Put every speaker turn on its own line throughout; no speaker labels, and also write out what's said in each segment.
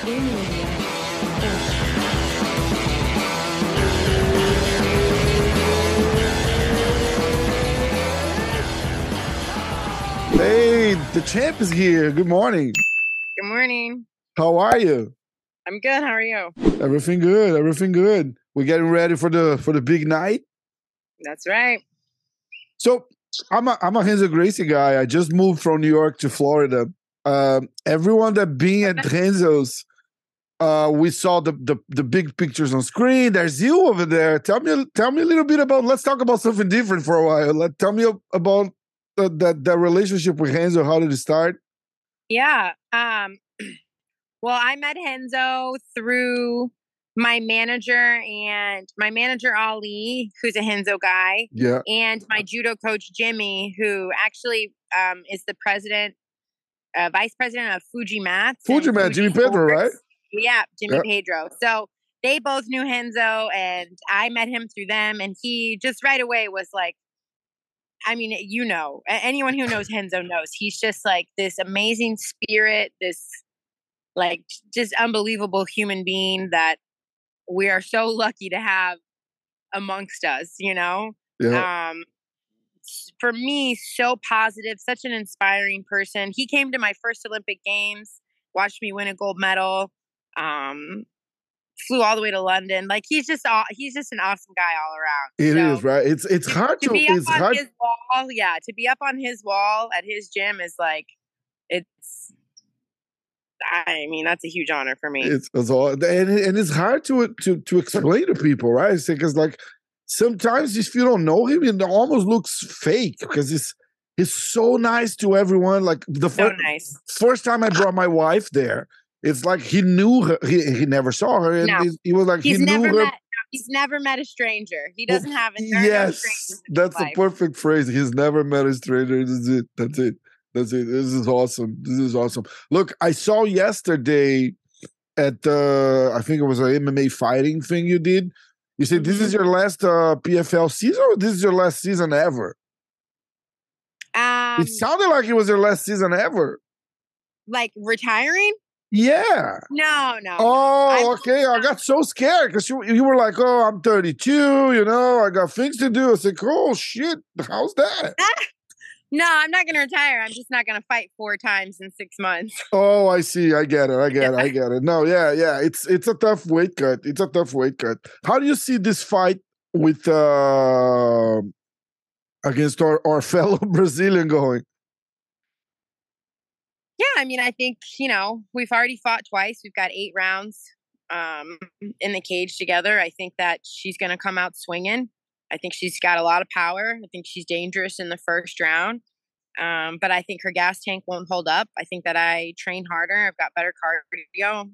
Hey, the champ is here. Good morning.
Good morning.
How are you?
I'm good. How are you?
Everything good. Everything good. We're getting ready for the for the big night.
That's right.
So I'm a I'm a Renzo Gracie guy. I just moved from New York to Florida. Um, everyone that being at Renzo's, uh, we saw the, the the big pictures on screen. There's you over there. Tell me tell me a little bit about. Let's talk about something different for a while. Let tell me about uh, that that relationship with Renzo. How did it start?
Yeah. Um. Well, I met Renzo through my manager and my manager Ali, who's a Renzo guy,
Yeah.
and my judo coach Jimmy, who actually um, is the president, uh, vice president of Fuji Mats. and
Fuji Man, Jimmy
Fuji
Pedro, right?
Yeah, Jimmy
Yep.
Pedro. So they both knew Henzo, and I met him through them, and he just right away was like, I mean, you know, anyone who knows Henzo knows he's just like this amazing spirit, this like just unbelievable human being that we are so lucky to have amongst us, you know?
Yeah.
um for me so positive such an inspiring person he came to my first olympic games watched me win a gold medal um flew all the way to london like he's just all he's just an awesome guy all around
It is
So,
right. It's it's hard
to
to,
be up
it's
on
hard
his wall yeah to be up on his wall at his gym is like it's i mean that's a huge honor for me
It's, it's all, and and it's hard to to to explain to people, right? Because like sometimes if you don't know him, it almost looks fake because he's he's so nice to everyone. Like the
so
fir-
nice
first time I brought my wife there, it's like he knew her. He, he never saw her, and
No.
he's- he was like
he's
he knew
never
her.
met he's never met a stranger he doesn't have a no
yes, that's a perfect phrase. He's never met a stranger. That's it. That's it. That's it. This is awesome. This is awesome. Look, I saw yesterday at the I think it was a MMA fighting thing you did. You said this
Mm-hmm.
is your last uh, PFL season, or this is your last season ever?
um
it sounded like it was your last season ever.
like retiring
Yeah.
no no
Oh, okay. I got so scared because you you were like, "Oh, I'm 32. You know, I got things to do." I said, "Oh shit, how's that?"
no i'm not gonna retire i'm just not gonna fight four times in six months
Oh, I see. I get it. I get it. I get it. No, yeah, yeah. It's it's a tough weight cut. It's a tough weight cut. How do you see this fight with uh against our, our fellow Brazilian going?
yeah i mean i think you know we've already fought twice we've got eight rounds um in the cage together i think that she's gonna come out swinging i think she's got a lot of power i think she's dangerous in the first round um, but I think her gas tank won't hold up. I think that I train harder. I've got better cardio,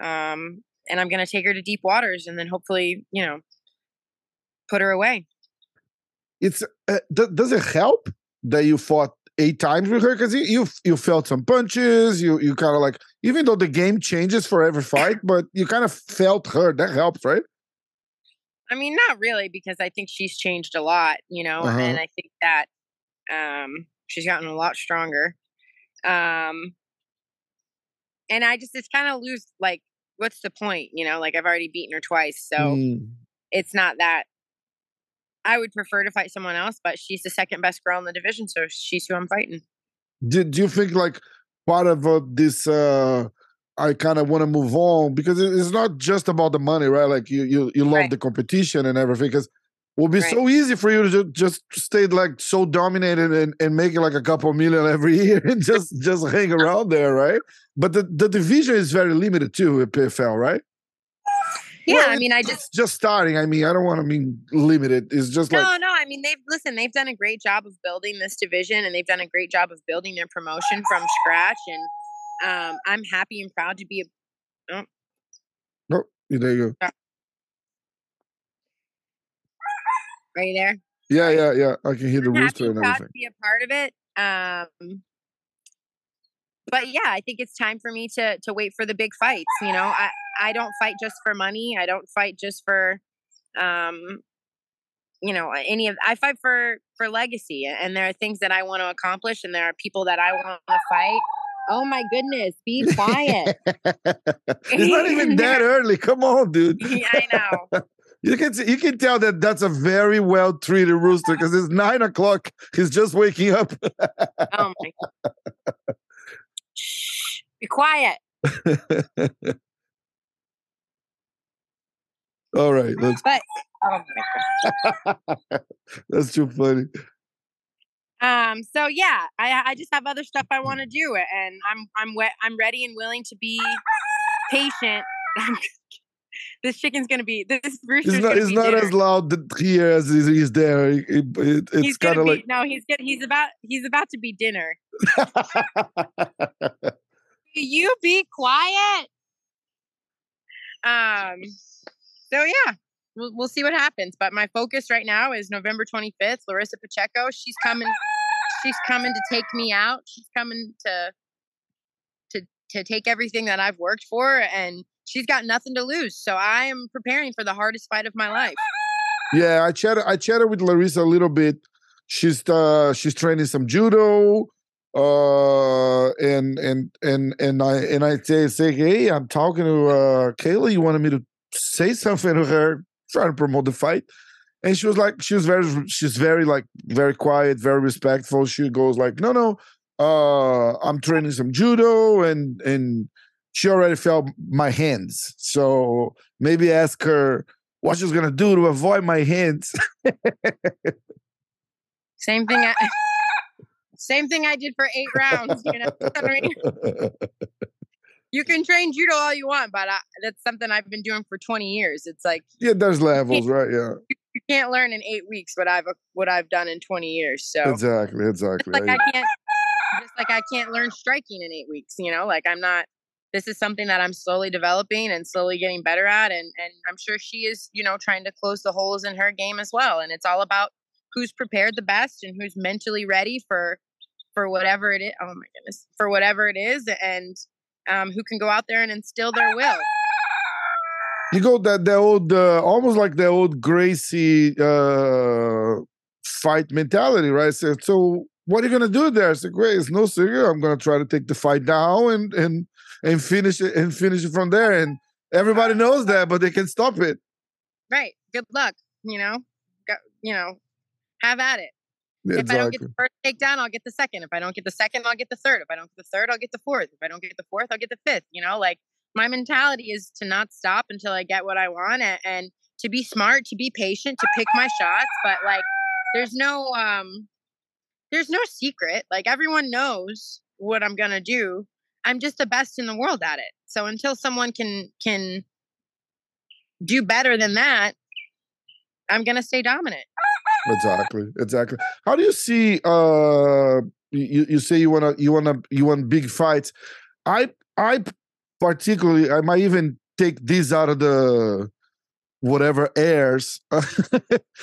um, and I'm going to take her to deep waters, and then hopefully, you know, put her away.
It's uh, d- does it help that you fought eight times with her because you, you you felt some punches. You you kind of like even though the game changes for every fight, but you kind of felt her. That helps, right?
I mean, not really, because I think she's changed a lot, you know,
Uh-huh.
and I think that um, she's gotten a lot stronger. Um, and I just, it's kind of lose, like, what's the point, you know? Like, I've already beaten her twice, so
Mm.
it's not that. I would prefer to fight someone else, but she's the second best girl in the division, so she's who I'm fighting.
do, do you think like part of uh, this uh i kind of want to move on because it's not just about the money right like you you, you love
Right.
the competition and everything because it will be so easy for you to just stay like so dominated and, and make it like a couple million every year and just just hang around there right but the, the division is very limited too at pfl right
Yeah,
Well,
I mean, I just
just starting i mean i don't want to mean limited it's just like
no, no. I mean, they've listen. They've done a great job of building this division, and they've done a great job of building their promotion from scratch. And um, I'm happy and proud to be a.
oh, there you go
Are you there?
yeah yeah yeah i can hear the
I'm happy
rooster
and proud to be a part of it. Um, but yeah, I think it's time for me to to wait for the big fights. You know, I I don't fight just for money. I don't fight just for, um, you know, any of. I fight for for legacy, and there are things that I want to accomplish, and there are people that I want to fight. Oh my goodness, be quiet.
it's not even that early. Come on, dude.
Yeah, I know.
You can you can tell that that's a very well treated rooster because it's nine o'clock. He's just waking up.
Oh my. Shh, be quiet.
All right, that's
But oh my
that's too funny.
Um. So yeah, I I just have other stuff I want to do, and I'm I'm we- I'm ready and willing to be patient. this chicken's gonna be this rooster's
It's not it's not as loud here as he's he's there. It- it- it- it's
he's
kind of
be no. He's good. He's about he's about to be dinner. you be quiet? Um. So yeah, we'll we'll see what happens. But my focus right now is November 25th. Larissa Pacheco. She's coming. She's coming to take me out. She's coming to to to take everything that I've worked for, and she's got nothing to lose. So I am preparing for the hardest fight of my life.
Yeah, I chatted. I chatted with Larissa a little bit. She's uh she's training some judo, uh, and and and and I and I say say hey, I'm talking to uh Kayla. You wanted me to say something to her, trying to promote the fight, and she was like, she was very, she's very like very quiet, very respectful. She goes like, no, no, uh, I'm training some judo, and and she already felt my hands, so maybe ask her what she's gonna do to avoid my hands.
Same thing. I, same thing I did for eight rounds. You know, I mean? you can train judo all you want, but I, that's something I've been doing for 20 years. It's like
yeah, there's levels, right? Yeah,
you can't learn in eight weeks what I've what I've done in 20 years. So
exactly, exactly.
like I can't just like I can't learn striking in eight weeks. You know, like I'm not. This is something that I'm slowly developing and slowly getting better at, and and I'm sure she is, you know, trying to close the holes in her game as well. And it's all about who's prepared the best and who's mentally ready for for whatever it is. Oh my goodness, for whatever it is, and um, who can go out there and instill their will.
You go that the old, uh, almost like the old Gracie uh, fight mentality, right? So, so what are you gonna do there? I said, great, it's no secret. I'm gonna try to take the fight down and and and finish it and finish it from there. And everybody knows that, but they can stop it.
Right. Good luck. You know. Go, you know. Have at it.
Yeah,
If I don't get the first takedown, I'll get the second. If I don't get the second, I'll get the third. If I don't get the third, I'll get the fourth. If I don't get the fourth, I'll get the fifth. You know, like my mentality is to not stop until I get what I want and, and to be smart, to be patient, to pick my shots. But like, there's no, um, there's no secret. Like everyone knows what I'm gonna do. I'm just the best in the world at it. So until someone can can do better than that, I'm gonna stay dominant.
exactly exactly how do you see uh you, you say you want to you want to you want big fights i i particularly i might even take this out of the whatever airs.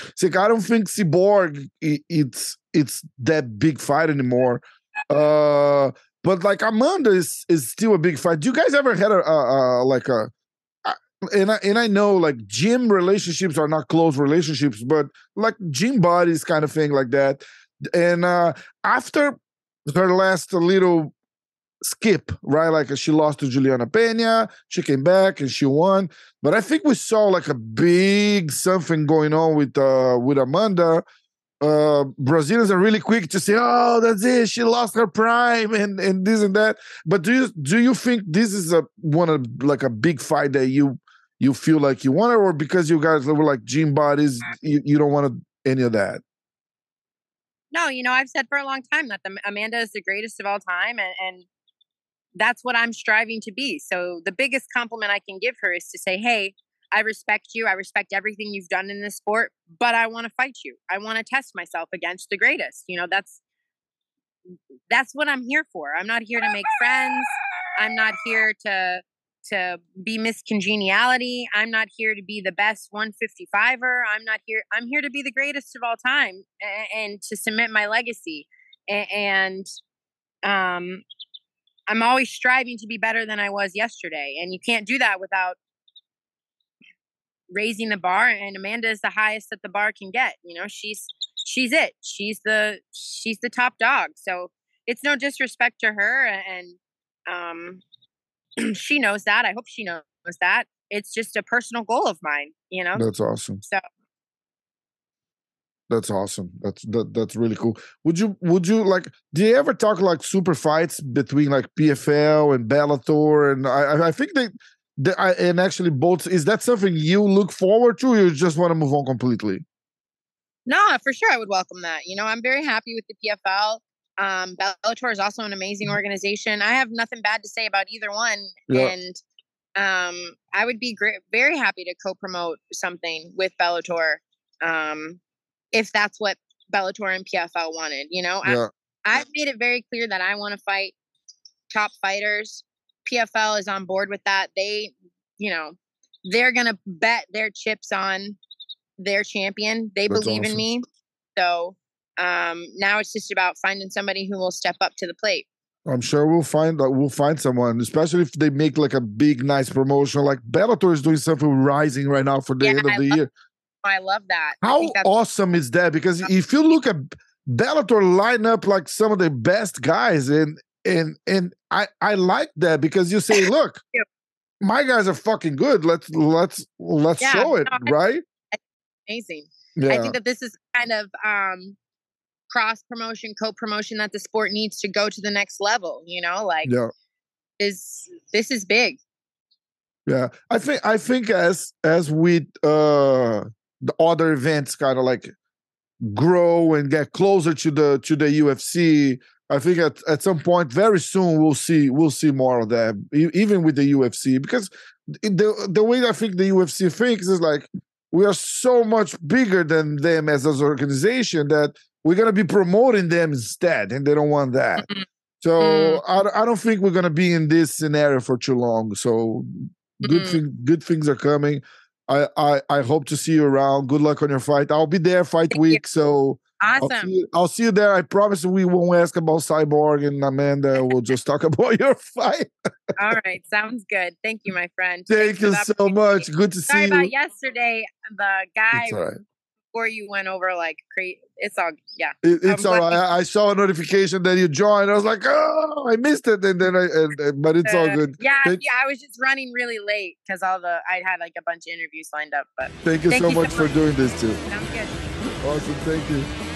It's like i don't think cyborg i- it's it's that big fight anymore. Uh but like amanda is is still a big fight. Do you guys ever had a, a, a like a and I, and I know like gym relationships are not close relationships, but like gym buddies kind of thing like that. And uh after her last little skip, right? Like she lost to Julianna Peña, she came back and she won. But I think we saw like a big something going on with uh with Amanda. Uh Brazilians are really quick to say, oh, that's it, she lost her prime and and this and that. But do you do you think this is a one of like a big fight that you you feel like you want it, or because you guys were like gym bodies, you, you don't want any of that?
No, you know, I've said for a long time that the Amanda is the greatest of all time, and, and that's what I'm striving to be. So the biggest compliment I can give her is to say, "Hey, I respect you. I respect everything you've done in this sport, but I want to fight you. I want to test myself against the greatest." You know, that's that's what I'm here for. I'm not here to make friends. I'm not here to to be Miss Congeniality. I'm not here to be the best 155er. I'm not here. I'm here to be the greatest of all time and, and to cement my legacy. A- And um, I'm always striving to be better than I was yesterday. And you can't do that without raising the bar. And Amanda is the highest that the bar can get. You know, she's she's it. She's the she's the top dog. So it's no disrespect to her and Um, she knows that. I hope she knows that. It's just a personal goal of mine, you know?
That's awesome.
So
that's awesome. That's that, that's really cool. Would you would you like? Do you ever talk like super fights between like PFL and Bellator? And I I think they, they I, and actually both. Is that something you look forward to? you just want to move on completely?
No, for sure, I would welcome that. You know, I'm very happy with the PFL. Um, Bellator is also an amazing mm-hmm. organization. I have nothing bad to say about either one, yeah. and um, I would be great, very happy to co-promote something with Bellator. Um, if that's what Bellator and PFL wanted. You know, yeah. I, I've made it very clear that I want to fight top fighters. PFL is on board with that. They, you know, they're gonna bet their chips on their champion. They That's believe awesome. in me. So um, now it's just about finding somebody who will step up to the plate.
I'm sure we'll find like we'll find someone, especially if they make like a big, nice promotion. Like Bellator is doing something rising right now for the yeah, end of I the year.
I love that.
How awesome is that? Because if you look at Bellator line up like some of the best guys, and and and I I like that because you say, look, my guys are fucking good. Let's let's let's yeah, show it, no, right?
Amazing. Yeah. I think that this is kind of um cross promotion, co promotion that the sport needs to go to the next level. You know, like yeah. is this is big.
Yeah, I think I think as as we uh the other events kind of like grow and get closer to the to the UFC. I think at, at some point very soon we'll see we'll see more of that even with the UFC because the the way I think the UFC thinks is like we are so much bigger than them as an organization that we're gonna be promoting them instead and they don't want that. Mm-hmm. So mm. I, I don't think we're gonna be in this scenario for too long. So good mm. thing good things are coming. I, I I hope to see you around. Good luck on your fight. I'll be there fight Thank week, you. so
awesome.
I'll see, you, I'll see, you, there. I promise we won't ask about Cyborg and Amanda. We'll just talk about your fight.
All right, sounds good. Thank you, my friend.
Thank Thanks you so much. Good to
Sorry
see you.
Sorry about yesterday. The guy before you went over like crazy. It's all yeah.
It, it's all right. I, I, saw a notification that you joined. I was like, oh, I missed it, and then I, and, and, but it's uh, all good.
Yeah, thank, yeah. I was just running really late because all the I had like a bunch of interviews lined up. But
thank you, thank so, you much so much for doing this too.
Sounds good.
Awesome. Thank you.